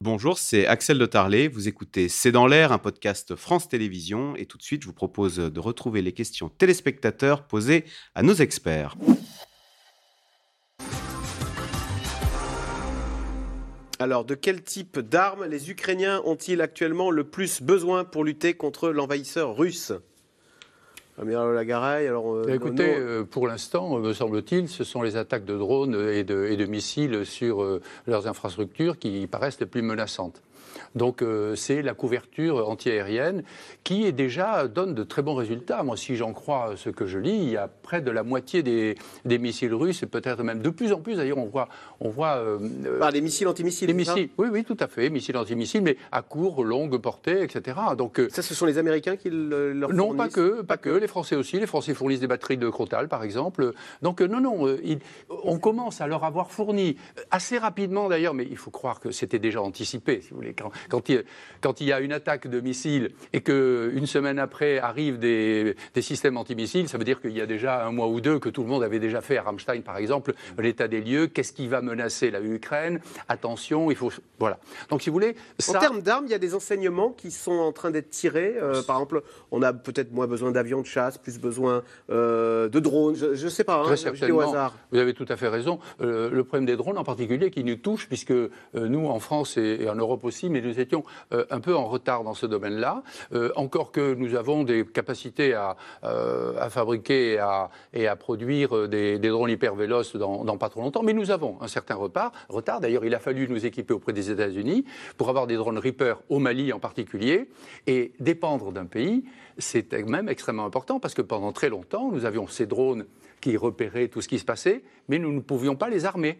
Bonjour, c'est Axel de Tarlet. Vous écoutez C'est dans l'air, un podcast France Télévisions. Et tout de suite, je vous propose de retrouver les questions téléspectateurs posées à nos experts. Alors, de quel type d'armes les Ukrainiens ont-ils actuellement le plus besoin pour lutter contre l'envahisseur russe? Amiral alors... Euh, écoutez, euh, pour l'instant, me semble-t-il, ce sont les attaques de drones et de, et de missiles sur euh, leurs infrastructures qui paraissent les plus menaçantes. Donc euh, c'est la couverture antiaérienne qui est déjà donne de très bons résultats. Moi, si j'en crois ce que je lis, il y a près de la moitié des, missiles russes et peut-être même de plus en plus. D'ailleurs, on voit, on voit. Euh, euh des missiles antimissiles. Des missiles. Oui, oui, tout à fait, missiles antimissiles, mais à court, longue portée, etc. Donc euh, ça, ce sont les Américains qui le, leur fournissent. Non, pas que, pas que. Les Français aussi. Les Français fournissent des batteries de Crotal, par exemple. Donc non, non, on commence à leur avoir fourni assez rapidement d'ailleurs, mais il faut croire que c'était déjà anticipé, si vous voulez. Quand, quand il, quand il y a une attaque de missiles et qu'une semaine après arrivent des, systèmes antimissiles, ça veut dire qu'il y a déjà un mois ou deux que tout le monde avait déjà fait à Rammstein, par exemple, l'état des lieux, qu'est-ce qui va menacer la Ukraine, attention, il faut... Voilà. Donc si vous voulez... En termes d'armes, il y a des enseignements qui sont en train d'être tirés. Euh, par exemple, on a peut-être moins besoin d'avions de chasse, plus besoin euh, de drones, je ne sais pas, hein, Très au hasard. Vous avez tout à fait raison. Euh, le problème des drones en particulier qui nous touche, puisque nous, en France et, et en Europe aussi, mais nous étions euh, un peu en retard dans ce domaine-là. Euh, encore que nous avons des capacités à, euh, fabriquer et à, produire des, drones hyper véloces dans, pas trop longtemps, mais nous avons un certain retard. retard. D'ailleurs, il a fallu nous équiper auprès des États-Unis pour avoir des drones Reaper au Mali en particulier. Et dépendre d'un pays, c'est même extrêmement important parce que pendant très longtemps, nous avions ces drones qui repéraient tout ce qui se passait, mais nous ne pouvions pas les armer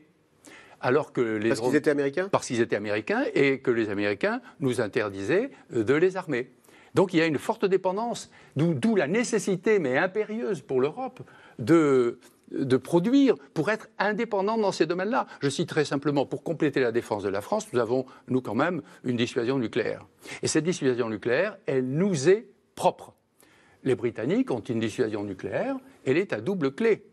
alors que les parce qu'ils étaient américains Parce qu'ils étaient américains et que les Américains nous interdisaient de les armer. Donc il y a une forte dépendance, d'où la nécessité, mais impérieuse pour l'Europe, de, de produire pour être indépendant dans ces domaines-là. Je citerai simplement, pour compléter la défense de la France, nous avons, nous quand même, une dissuasion nucléaire. Et cette dissuasion nucléaire, elle nous est propre. Les Britanniques ont une dissuasion nucléaire, elle est à double clé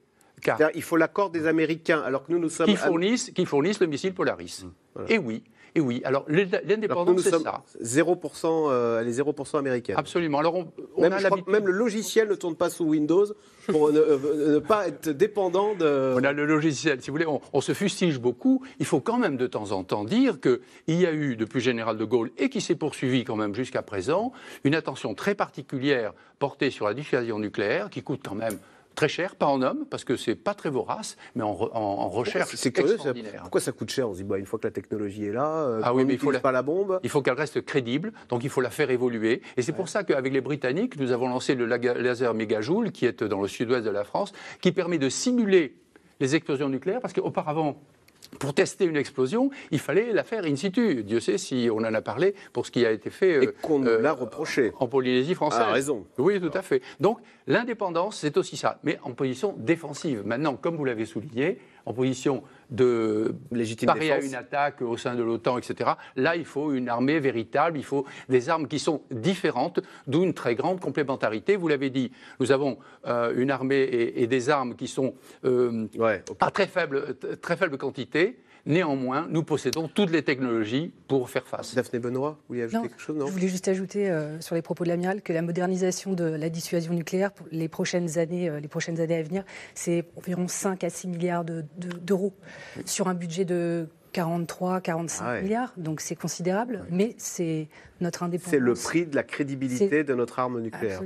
il faut l'accord des Américains, alors que nous, nous sommes... Qui fournissent, qui fournissent le missile Polaris. Mmh, et oui, et oui, alors l'indépendance, c'est ça. 0%, euh, elle est 0% américaine. Absolument. Alors on, même, même, le logiciel ne tourne pas sous Windows pour euh, ne, pas être dépendant de... On a le logiciel, si vous voulez, on, se fustige beaucoup. Il faut quand même de temps en temps dire qu'il y a eu, depuis Général de Gaulle, et qui s'est poursuivi quand même jusqu'à présent, une attention très particulière portée sur la dissuasion nucléaire, qui coûte quand même très cher, pas en hommes, parce que c'est pas très vorace, mais en, recherche. C'est curieux, pourquoi ça coûte cher On se dit, bah, une fois que la technologie est là, euh, ah oui, mais il faut pas la bombe? Il faut qu'elle reste crédible, donc il faut la faire évoluer. Et c'est pour ça qu'avec les Britanniques, nous avons lancé le laser mégajoule, qui est dans le sud-ouest de la France, qui permet de simuler les explosions nucléaires, parce qu'auparavant, pour tester une explosion, il fallait la faire in situ. Dieu sait si on en a parlé pour ce qui a été fait. Et qu'on nous euh, l'a reproché. En Polynésie française. Ah, raison. Oui, tout à fait. Donc, l'indépendance, c'est aussi ça, mais en position défensive. Maintenant, comme vous l'avez souligné, en position de légitime parer à une attaque au sein de l'OTAN, etc. Là, il faut une armée véritable, il faut des armes qui sont différentes, d'où une très grande complémentarité. Vous l'avez dit, nous avons euh, une armée et, des armes qui sont euh, à très faible, très faible quantité, Néanmoins, nous possédons toutes les technologies pour faire face. Daphné Benoît, vous vouliez ajouter quelque chose non Je voulais juste ajouter euh, sur les propos de l'amiral que la modernisation de la dissuasion nucléaire pour les prochaines années, euh, les prochaines années à venir, c'est environ 5 à 6 milliards d'euros sur un budget de 43, 45 ah milliards, donc c'est considérable, mais c'est notre indépendance. C'est le prix de la crédibilité de notre arme nucléaire.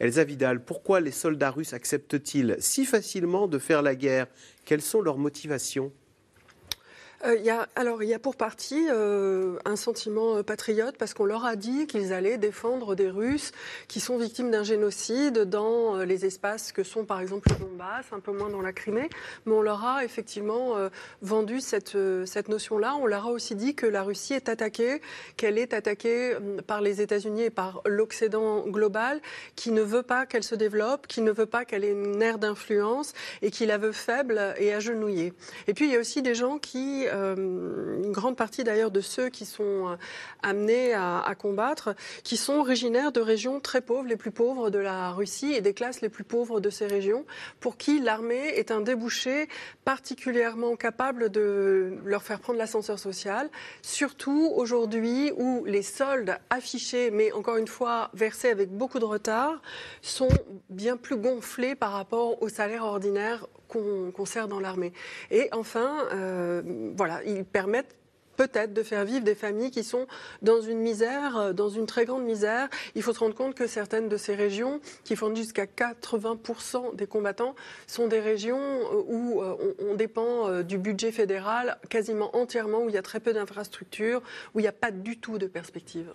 Elsa Vidal, pourquoi les soldats russes acceptent-ils si facilement de faire la guerre? Quelles sont leurs motivations? Euh, alors, il y a pour partie euh, un sentiment euh, patriote parce qu'on leur a dit qu'ils allaient défendre des Russes qui sont victimes d'un génocide dans les espaces que sont par exemple le Donbass, un peu moins dans la Crimée. Mais on leur a effectivement vendu cette, cette notion-là. On leur a aussi dit que la Russie est attaquée, qu'elle est attaquée par les États-Unis et par l'Occident global, qui ne veut pas qu'elle se développe, qui ne veut pas qu'elle ait une ère d'influence et qui la veut faible et agenouillée. Et puis il y a aussi des gens qui une grande partie d'ailleurs de ceux qui sont amenés à, combattre, qui sont originaires de régions très pauvres, les plus pauvres de la Russie et des classes les plus pauvres de ces régions, pour qui l'armée est un débouché particulièrement capable de leur faire prendre l'ascenseur social, surtout aujourd'hui où les soldes affichés, mais encore une fois versés avec beaucoup de retard, sont bien plus gonflés par rapport au salaire ordinaire qu'on sert dans l'armée. Et enfin, euh, voilà, ils permettent peut-être de faire vivre des familles qui sont dans une misère, euh, dans une très grande misère. Il faut se rendre compte que certaines de ces régions, qui font jusqu'à 80% des combattants, sont des régions euh, où on dépend du budget fédéral quasiment entièrement, où il y a très peu d'infrastructures, où il n'y a pas du tout de perspective.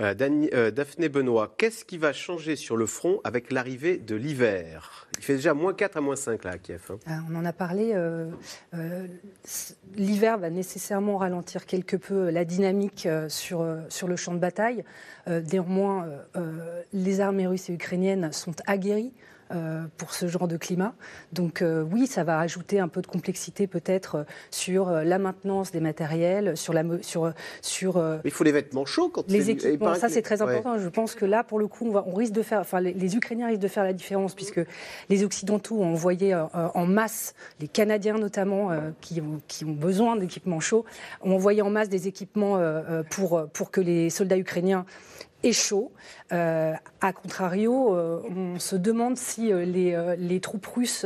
Euh, euh, Daphné Benoît, qu'est-ce qui va changer sur le front avec l'arrivée de l'hiver? Il fait déjà moins 4 à moins 5 là à Kiev. Hein. Ah, on en a parlé. Euh, l'hiver va nécessairement ralentir quelque peu la dynamique sur, sur le champ de bataille. néanmoins, les armées russes et ukrainiennes sont aguerries pour ce genre de climat. Donc euh, oui, ça va ajouter un peu de complexité peut-être euh, sur la maintenance des matériels, sur la sur sur. il faut les vêtements chauds quand les équipements. Ça c'est très important. Je pense que là, pour le coup, on, va, on risque de faire, enfin les, Ukrainiens risquent de faire la différence puisque les Occidentaux ont envoyé en masse, les Canadiens notamment, qui, ont, qui ont besoin d'équipements chauds, ont envoyé en masse des équipements pour pour que les soldats ukrainiens est chaud. Euh, a contrario, euh, on se demande si euh, les, troupes russes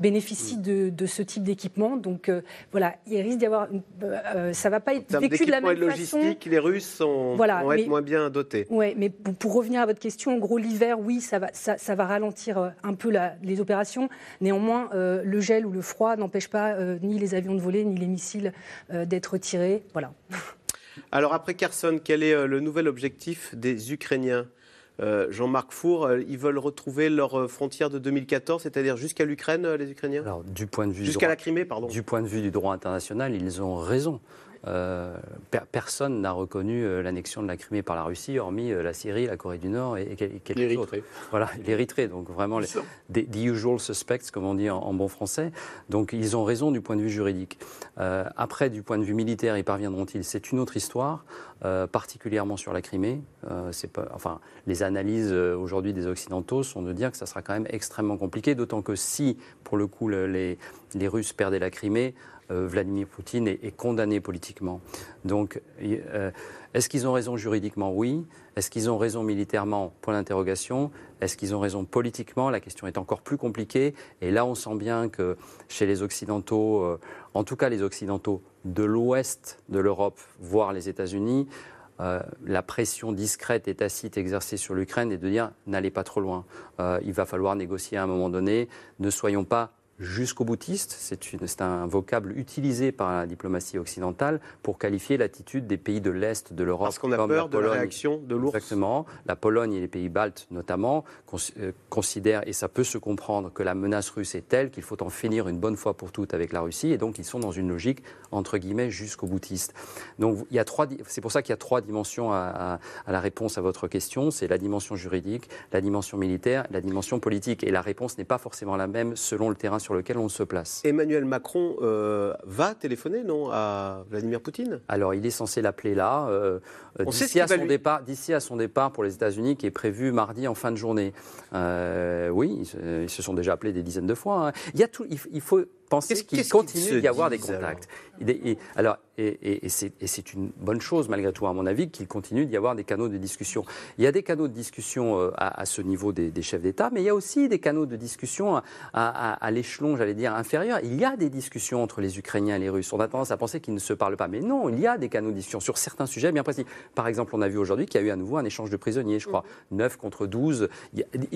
bénéficient de, ce type d'équipement. Donc voilà, il risque d'y avoir. ça va pas être vécu de la même logistique, les Russes sont, vont être moins bien dotés. Oui, mais pour, revenir à votre question, en gros, l'hiver, oui, ça va, ça, va ralentir un peu les opérations. Néanmoins, le gel ou le froid n'empêche pas ni les avions de voler, ni les missiles d'être tirés. Voilà. Alors après Kherson, quel est euh, le nouvel objectif des Ukrainiens? Euh, Jean-Marc Four, euh, ils veulent retrouver leur frontière de 2014, c'est-à-dire jusqu'à l'Ukraine, les Ukrainiens? Alors, du point de vue jusqu'à la Crimée, pardon. Du point de vue du droit international, ils ont raison. Euh, personne n'a reconnu euh, l'annexion de la Crimée par la Russie, hormis euh, la Syrie, la Corée du Nord et, quelques autres. Voilà, l'Érythrée. Donc vraiment, les, the usual suspects, comme on dit en, bon français. Donc ils ont raison du point de vue juridique. après, du point de vue militaire, y parviendront-ils? C'est une autre histoire, particulièrement sur la Crimée. c'est pas, enfin, les analyses aujourd'hui des Occidentaux sont de dire que ça sera quand même extrêmement compliqué, d'autant que si, pour le coup, les, les Russes perdaient la Crimée, Vladimir Poutine est, condamné politiquement. Donc, euh, est-ce qu'ils ont raison juridiquement? Oui. Est-ce qu'ils ont raison militairement? Point d'interrogation. Est-ce qu'ils ont raison politiquement? La question est encore plus compliquée. Et là, on sent bien que chez les Occidentaux, euh, en tout cas les Occidentaux de l'ouest de l'Europe, voire les États-Unis, la pression discrète et tacite exercée sur l'Ukraine est de dire n'allez pas trop loin. il va falloir négocier à un moment donné. Ne soyons pas jusqu'au boutiste. C'est un vocable utilisé par la diplomatie occidentale pour qualifier l'attitude des pays de l'Est de l'Europe. Parce qu'on a peur de la réaction de l'ours. Exactement. La Pologne et les pays baltes, notamment, euh, considèrent, et ça peut se comprendre, que la menace russe est telle qu'il faut en finir une bonne fois pour toutes avec la Russie. Et donc, ils sont dans une logique, entre guillemets, jusqu'au boutiste. Donc, il y a trois, c'est pour ça qu'il y a trois dimensions à, à la réponse à votre question. C'est la dimension juridique, la dimension militaire, la dimension politique. Et la réponse n'est pas forcément la même selon le terrain sur sur lequel on se place. Emmanuel Macron euh, va téléphoner, non, à Vladimir Poutine? Alors, il est censé l'appeler là, euh, d'ici à, son départ, d'ici à son départ pour les États-Unis, qui est prévu mardi en fin de journée. Euh, oui, ils se, sont déjà appelés des dizaines de fois. Hein. Il, y a tout, il faut penser qu'il continue d'y avoir des contacts. Et, alors, et, c'est une bonne chose, malgré tout, à mon avis, qu'il continue d'y avoir des canaux de discussion. Il y a des canaux de discussion euh, à, ce niveau des, chefs d'État, mais il y a aussi des canaux de discussion à, l'échelon, j'allais dire, inférieur. Il y a des discussions entre les Ukrainiens et les Russes. On a tendance à penser qu'ils ne se parlent pas. Mais non, il y a des canaux de discussion sur certains sujets bien précis. Par exemple, on a vu aujourd'hui qu'il y a eu à nouveau un échange de prisonniers, je crois, 9 contre 12.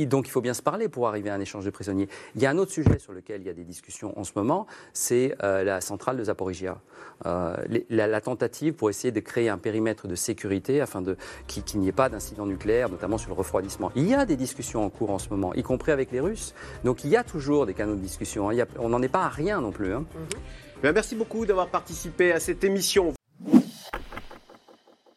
donc il faut bien se parler pour arriver à un échange de prisonniers. Il y a un autre sujet sur lequel il y a des discussions en ce moment c'est euh, la centrale de Zaporizhia. Euh, la, tentative pour essayer de créer un périmètre de sécurité afin qu'il n'y ait pas d'incident nucléaire, notamment sur le refroidissement. Il y a des discussions en cours en ce moment, y compris avec les Russes. Donc il y a toujours des canaux de discussion. Hein. on n'en est pas à rien non plus. Hein. merci beaucoup d'avoir participé à cette émission.